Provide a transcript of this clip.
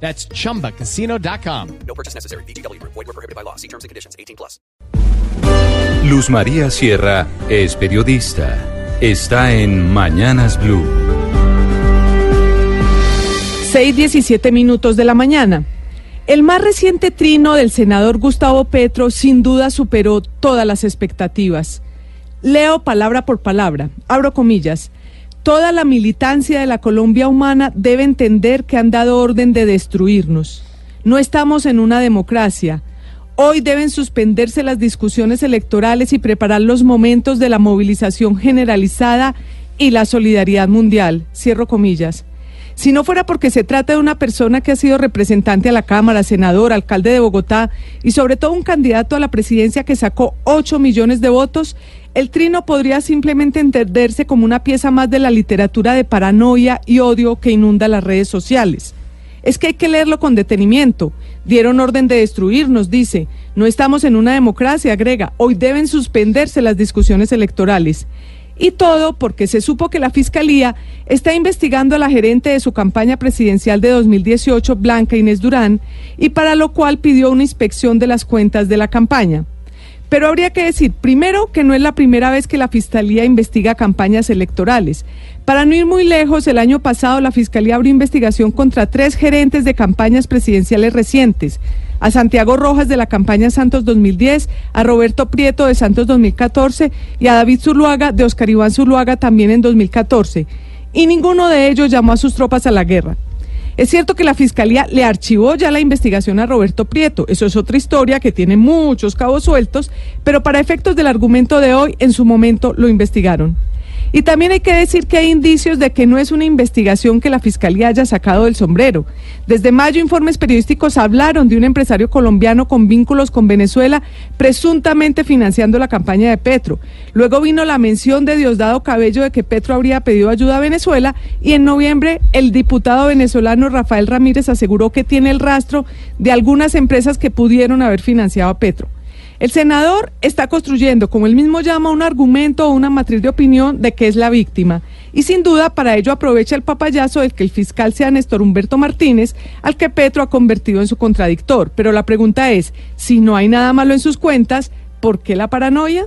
That's chumbacasino.com. No purchase necessary. BGW. Void were prohibited by law. See terms and conditions. 18 plus. Luz María Sierra es periodista. Está en Mañanas Blue. 6:17 minutos de la mañana. El más reciente trino del senador Gustavo Petro sin duda superó todas las expectativas. Leo palabra por palabra, abro comillas. Toda la militancia de la Colombia humana debe entender que han dado orden de destruirnos. No estamos en una democracia. Hoy deben suspenderse las discusiones electorales y preparar los momentos de la movilización generalizada y la solidaridad mundial. Cierro comillas. Si no fuera porque se trata de una persona que ha sido representante a la Cámara, senador, alcalde de Bogotá y sobre todo un candidato a la presidencia que sacó 8 millones de votos, el trino podría simplemente entenderse como una pieza más de la literatura de paranoia y odio que inunda las redes sociales. Es que hay que leerlo con detenimiento. Dieron orden de destruirnos, dice. No estamos en una democracia, agrega. Hoy deben suspenderse las discusiones electorales. Y todo porque se supo que la Fiscalía está investigando a la gerente de su campaña presidencial de 2018, Blanca Inés Durán, y para lo cual pidió una inspección de las cuentas de la campaña. Pero habría que decir, primero, que no es la primera vez que la Fiscalía investiga campañas electorales. Para no ir muy lejos, el año pasado la Fiscalía abrió investigación contra tres gerentes de campañas presidenciales recientes. A Santiago Rojas de la campaña Santos 2010, a Roberto Prieto de Santos 2014 y a David Zuluaga de Oscar Iván Zuluaga también en 2014. Y ninguno de ellos llamó a sus tropas a la guerra. Es cierto que la Fiscalía le archivó ya la investigación a Roberto Prieto. Eso es otra historia que tiene muchos cabos sueltos, pero para efectos del argumento de hoy, en su momento lo investigaron. Y también hay que decir que hay indicios de que no es una investigación que la Fiscalía haya sacado del sombrero. Desde mayo, informes periodísticos hablaron de un empresario colombiano con vínculos con Venezuela, presuntamente financiando la campaña de Petro. Luego vino la mención de Diosdado Cabello de que Petro habría pedido ayuda a Venezuela y en noviembre el diputado venezolano Rafael Ramírez aseguró que tiene el rastro de algunas empresas que pudieron haber financiado a Petro. El senador está construyendo, como él mismo llama, un argumento o una matriz de opinión de que es la víctima. Y sin duda para ello aprovecha el papayazo de que el fiscal sea Néstor Humberto Martínez, al que Petro ha convertido en su contradictor. Pero la pregunta es, si no hay nada malo en sus cuentas, ¿por qué la paranoia?